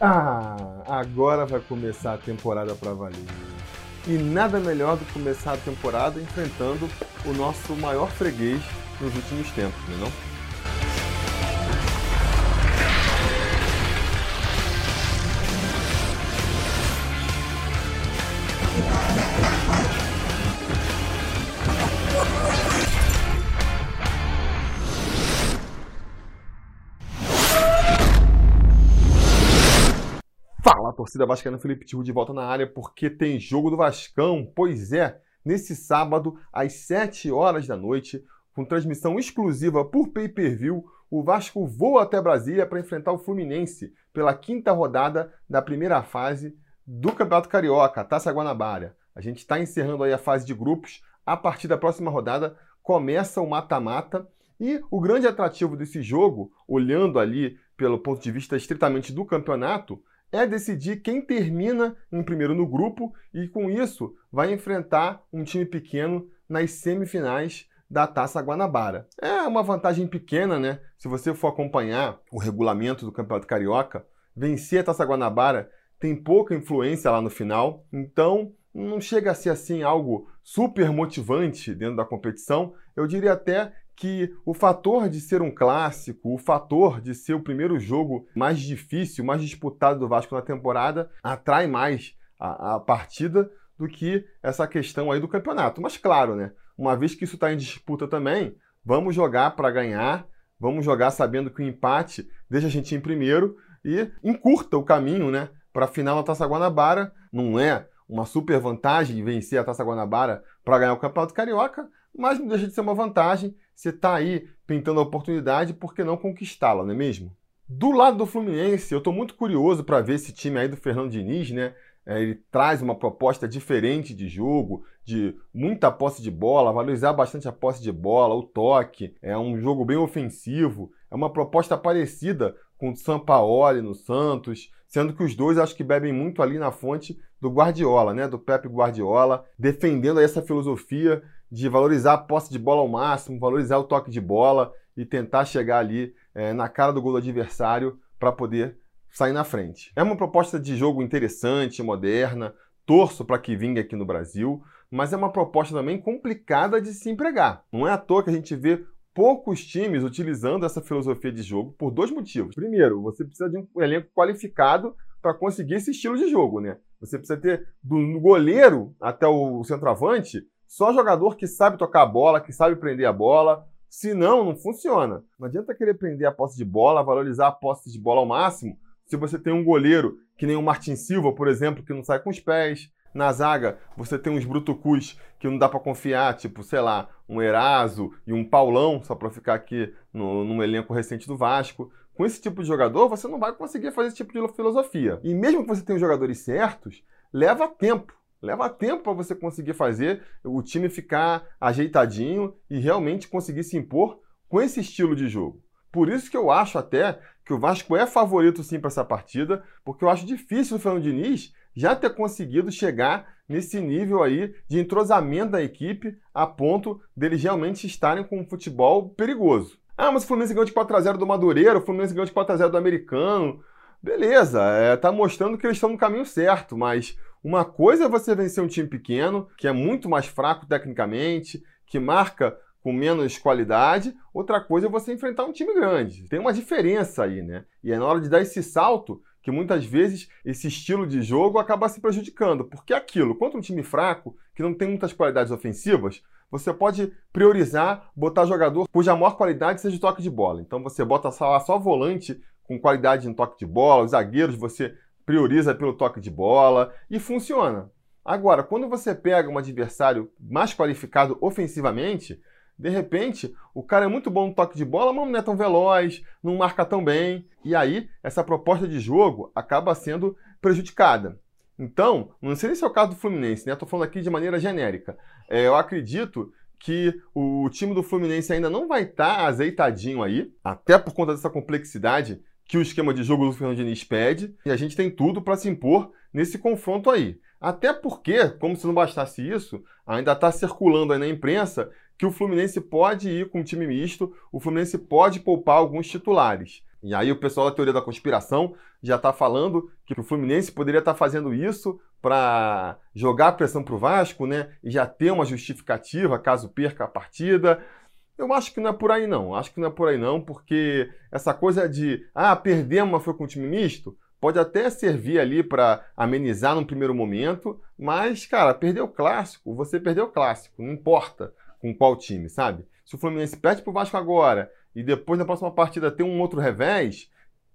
Ah, agora vai começar a temporada para valer. E nada melhor do que começar a temporada enfrentando o nosso maior freguês nos últimos tempos, não é torcida vascaína Felipe Tiru de volta na área porque tem jogo do Vascão. Pois é, nesse sábado às 7 horas da noite, com transmissão exclusiva por pay-per-view, o Vasco voa até Brasília para enfrentar o Fluminense pela quinta rodada da primeira fase do Campeonato Carioca, Taça Guanabara. A gente está encerrando aí a fase de grupos. A partir da próxima rodada começa o mata-mata e o grande atrativo desse jogo, olhando ali pelo ponto de vista estritamente do campeonato, é decidir quem termina em primeiro no grupo e, com isso, vai enfrentar um time pequeno nas semifinais da Taça Guanabara. É uma vantagem pequena, né? Se você for acompanhar o regulamento do Campeonato Carioca, vencer a Taça Guanabara tem pouca influência lá no final, então não chega a ser assim algo super motivante dentro da competição. Eu diria até que o fator de ser um clássico, o fator de ser o primeiro jogo mais difícil, mais disputado do Vasco na temporada, atrai mais a, a partida do que essa questão aí do campeonato. Mas claro, né? Uma vez que isso está em disputa também, vamos jogar para ganhar, vamos jogar sabendo que o empate deixa a gente em primeiro e encurta o caminho, né? Para a final da Taça Guanabara. Não é uma super vantagem vencer a Taça Guanabara para ganhar o Campeonato Carioca, mas não deixa de ser uma vantagem. Você está aí pintando a oportunidade, por que não conquistá-la, não é mesmo? Do lado do Fluminense, eu estou muito curioso para ver esse time aí do Fernando Diniz, né? É, ele traz uma proposta diferente de jogo, de muita posse de bola, valorizar bastante a posse de bola, o toque. É um jogo bem ofensivo. É uma proposta parecida com o Sampaoli no Santos, sendo que os dois acho que bebem muito ali na fonte do Guardiola, né? Do Pepe Guardiola, defendendo essa filosofia de valorizar a posse de bola ao máximo, valorizar o toque de bola e tentar chegar ali é, na cara do gol do adversário para poder sair na frente. É uma proposta de jogo interessante, moderna, torço para que vingue aqui no Brasil, mas é uma proposta também complicada de se empregar. Não é à toa que a gente vê poucos times utilizando essa filosofia de jogo por dois motivos. Primeiro, você precisa de um elenco qualificado para conseguir esse estilo de jogo, né? Você precisa ter do goleiro até o centroavante só jogador que sabe tocar a bola, que sabe prender a bola. Senão, não funciona. Não adianta querer prender a posse de bola, valorizar a posse de bola ao máximo, se você tem um goleiro que nem o Martin Silva, por exemplo, que não sai com os pés. Na zaga, você tem uns brutucus que não dá para confiar, tipo, sei lá, um Eraso e um Paulão, só para ficar aqui no, no elenco recente do Vasco. Com esse tipo de jogador, você não vai conseguir fazer esse tipo de filosofia. E mesmo que você tenha os jogadores certos, leva tempo. Leva tempo para você conseguir fazer o time ficar ajeitadinho e realmente conseguir se impor com esse estilo de jogo. Por isso que eu acho até que o Vasco é favorito sim para essa partida, porque eu acho difícil o Fernando Diniz já ter conseguido chegar nesse nível aí de entrosamento da equipe a ponto deles realmente estarem com um futebol perigoso. Ah, mas o Fluminense ganhou de 4x0 do Madureira, o Fluminense ganhou de 4x0 do Americano. Beleza, é, tá mostrando que eles estão no caminho certo, mas uma coisa é você vencer um time pequeno, que é muito mais fraco tecnicamente, que marca com menos qualidade, outra coisa é você enfrentar um time grande. Tem uma diferença aí, né? E é na hora de dar esse salto que muitas vezes esse estilo de jogo acaba se prejudicando. Porque é aquilo, contra um time fraco, que não tem muitas qualidades ofensivas, você pode priorizar botar jogador cuja maior qualidade seja o toque de bola. Então você bota só, só volante com qualidade em toque de bola, os zagueiros você prioriza pelo toque de bola e funciona. Agora, quando você pega um adversário mais qualificado ofensivamente, de repente o cara é muito bom no toque de bola, mas não é tão veloz, não marca tão bem, e aí essa proposta de jogo acaba sendo prejudicada. Então, não sei se é o caso do Fluminense, né? Estou falando aqui de maneira genérica. É, eu acredito que o time do Fluminense ainda não vai estar tá azeitadinho aí, até por conta dessa complexidade que o esquema de jogo do Fernando Diniz pede, e a gente tem tudo para se impor nesse confronto aí. Até porque, como se não bastasse isso, ainda está circulando aí na imprensa que o Fluminense pode ir com um time misto, o Fluminense pode poupar alguns titulares. E aí o pessoal da teoria da conspiração já está falando que o Fluminense poderia estar tá fazendo isso para jogar a pressão para o Vasco, né? E já ter uma justificativa caso perca a partida. Eu acho que não é por aí não. Acho que não é por aí não, porque essa coisa de ah, perdemos, mas foi com o time misto, pode até servir ali para amenizar num primeiro momento, mas, cara, perdeu o clássico, você perdeu o clássico, não importa com qual time, sabe? Se o Fluminense perde pro Vasco agora e depois na próxima partida tem um outro revés,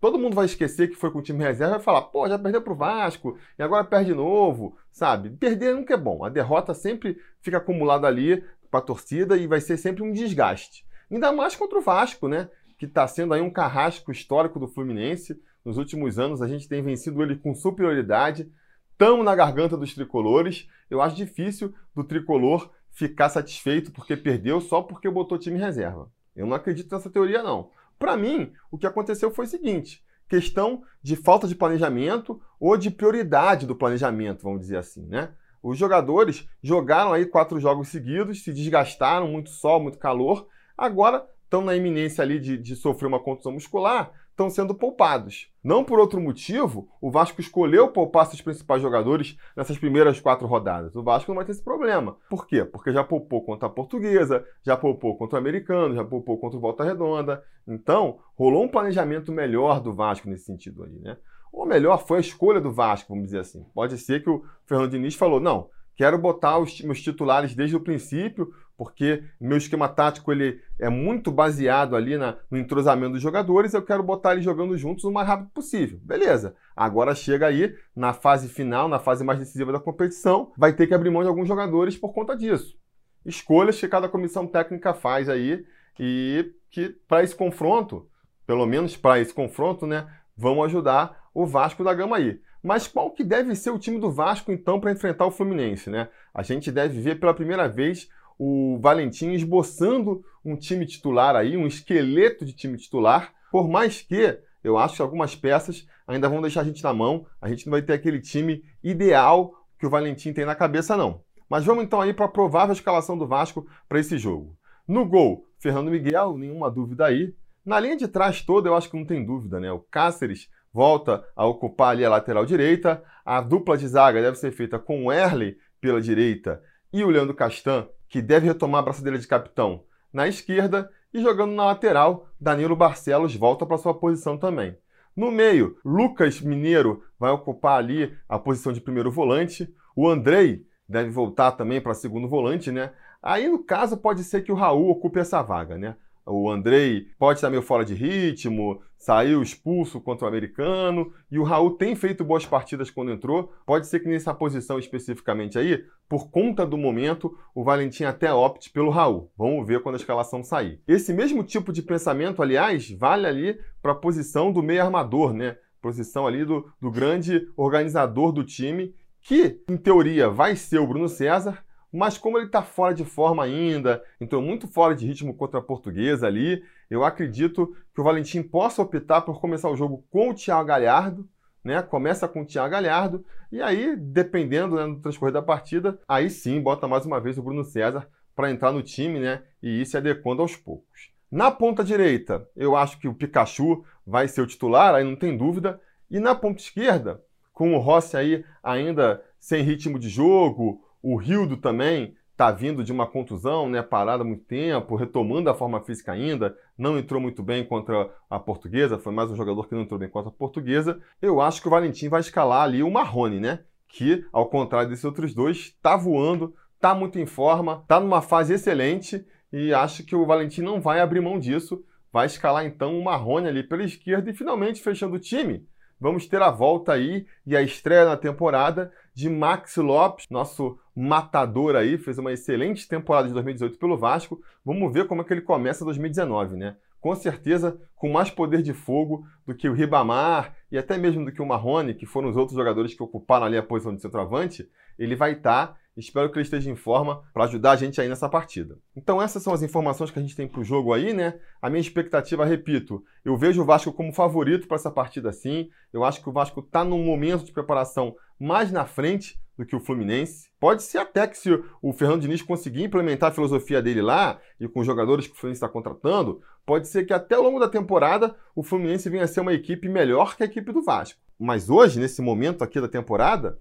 todo mundo vai esquecer que foi com o time reserva e vai falar, pô, já perdeu pro Vasco e agora perde de novo, sabe? Perder nunca é bom. A derrota sempre fica acumulada ali com a torcida e vai ser sempre um desgaste. Ainda mais contra o Vasco, né? Que está sendo aí um carrasco histórico do Fluminense. Nos últimos anos a gente tem vencido ele com superioridade. Estamos na garganta dos tricolores. Eu acho difícil do tricolor ficar satisfeito porque perdeu só porque botou time reserva. Eu não acredito nessa teoria, não. Para mim, o que aconteceu foi o seguinte: questão de falta de planejamento ou de prioridade do planejamento, vamos dizer assim, né? Os jogadores jogaram aí quatro jogos seguidos, se desgastaram, muito sol, muito calor, agora estão na iminência ali de, de sofrer uma contusão muscular, estão sendo poupados. Não por outro motivo, o Vasco escolheu poupar seus principais jogadores nessas primeiras quatro rodadas. O Vasco não vai ter esse problema. Por quê? Porque já poupou contra a Portuguesa, já poupou contra o Americano, já poupou contra o Volta Redonda. Então, rolou um planejamento melhor do Vasco nesse sentido aí, né? Ou melhor, foi a escolha do Vasco, vamos dizer assim. Pode ser que o Fernando Diniz falou, não, quero botar os meus titulares desde o princípio, porque meu esquema tático ele é muito baseado ali na, no entrosamento dos jogadores, eu quero botar eles jogando juntos o mais rápido possível. Beleza. Agora chega aí na fase final, na fase mais decisiva da competição, vai ter que abrir mão de alguns jogadores por conta disso. Escolhas que cada comissão técnica faz aí e que para esse confronto, pelo menos para esse confronto, né, vão ajudar o Vasco da Gama aí. Mas qual que deve ser o time do Vasco então para enfrentar o Fluminense, né? A gente deve ver pela primeira vez o Valentim esboçando um time titular aí, um esqueleto de time titular, por mais que eu acho que algumas peças ainda vão deixar a gente na mão, a gente não vai ter aquele time ideal que o Valentim tem na cabeça não. Mas vamos então aí para a provável escalação do Vasco para esse jogo. No gol, Fernando Miguel, nenhuma dúvida aí. Na linha de trás toda, eu acho que não tem dúvida, né? O Cáceres volta a ocupar ali a lateral direita. A dupla de zaga deve ser feita com o Erley pela direita e o Leandro Castan que deve retomar a braçadeira de capitão na esquerda, e jogando na lateral, Danilo Barcelos volta para sua posição também. No meio, Lucas Mineiro vai ocupar ali a posição de primeiro volante. O Andrei deve voltar também para segundo volante, né? Aí, no caso, pode ser que o Raul ocupe essa vaga, né? O Andrei pode estar meio fora de ritmo, saiu expulso contra o americano, e o Raul tem feito boas partidas quando entrou. Pode ser que nessa posição especificamente aí, por conta do momento, o Valentim até opte pelo Raul. Vamos ver quando a escalação sair. Esse mesmo tipo de pensamento, aliás, vale ali para a posição do meio armador, né? Posição ali do, do grande organizador do time, que, em teoria, vai ser o Bruno César, mas como ele está fora de forma ainda, entrou muito fora de ritmo contra a portuguesa ali, eu acredito que o Valentim possa optar por começar o jogo com o Thiago Galhardo, né? Começa com o Thiago Galhardo, e aí, dependendo né, do transcorrer da partida, aí sim bota mais uma vez o Bruno César para entrar no time, né? E ir se adequando aos poucos. Na ponta direita, eu acho que o Pikachu vai ser o titular, aí não tem dúvida. E na ponta esquerda, com o Rossi aí ainda sem ritmo de jogo, o Rildo também está vindo de uma contusão, né, parado há muito tempo, retomando a forma física ainda, não entrou muito bem contra a portuguesa, foi mais um jogador que não entrou bem contra a portuguesa. Eu acho que o Valentim vai escalar ali o Marrone, né? Que, ao contrário desses outros dois, está voando, está muito em forma, está numa fase excelente e acho que o Valentim não vai abrir mão disso. Vai escalar então o Marrone ali pela esquerda e finalmente fechando o time. Vamos ter a volta aí e a estreia na temporada de Max Lopes, nosso matador aí, fez uma excelente temporada de 2018 pelo Vasco. Vamos ver como é que ele começa 2019, né? Com certeza com mais poder de fogo do que o Ribamar e até mesmo do que o Marrone, que foram os outros jogadores que ocuparam ali a posição de centroavante, ele vai estar tá Espero que ele esteja em forma para ajudar a gente aí nessa partida. Então essas são as informações que a gente tem para o jogo aí, né? A minha expectativa, repito, eu vejo o Vasco como favorito para essa partida sim. Eu acho que o Vasco está num momento de preparação mais na frente do que o Fluminense. Pode ser até que se o Fernando Diniz conseguir implementar a filosofia dele lá e com os jogadores que o Fluminense está contratando, pode ser que até ao longo da temporada o Fluminense venha a ser uma equipe melhor que a equipe do Vasco. Mas hoje, nesse momento aqui da temporada,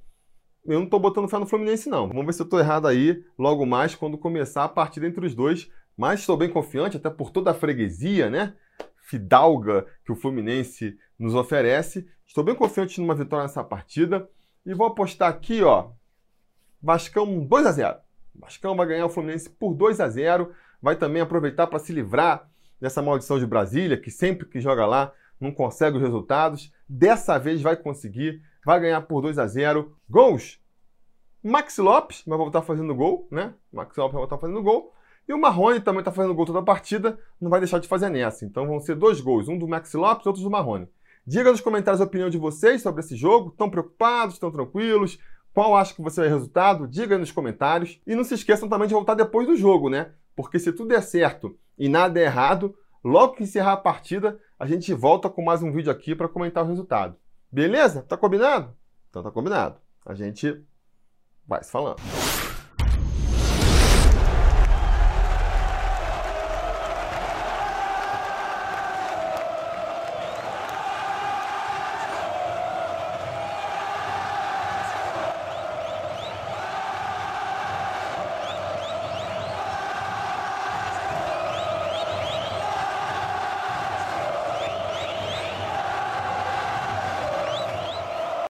eu não estou botando fé no Fluminense, não. Vamos ver se eu estou errado aí logo mais quando começar a partida entre os dois. Mas estou bem confiante, até por toda a freguesia, né? Fidalga que o Fluminense nos oferece. Estou bem confiante numa vitória nessa partida. E vou apostar aqui, ó. Vascão 2 a 0 Vascão vai ganhar o Fluminense por 2 a 0 Vai também aproveitar para se livrar dessa maldição de Brasília, que sempre que joga lá não consegue os resultados. Dessa vez vai conseguir, vai ganhar por 2 a 0 Gols! Max Lopes vai voltar fazendo gol, né? Max Lopes vai voltar fazendo gol. E o Marrone também está fazendo gol toda a partida, não vai deixar de fazer nessa. Então vão ser dois gols, um do Max Lopes e outro do Marrone. Diga nos comentários a opinião de vocês sobre esse jogo. Estão preocupados? Estão tranquilos? Qual acha que vai resultado? Diga nos comentários. E não se esqueçam também de voltar depois do jogo, né? Porque se tudo der certo e nada der errado, logo que encerrar a partida, a gente volta com mais um vídeo aqui para comentar o resultado. Beleza? Tá combinado? Então tá combinado. A gente vai se falando.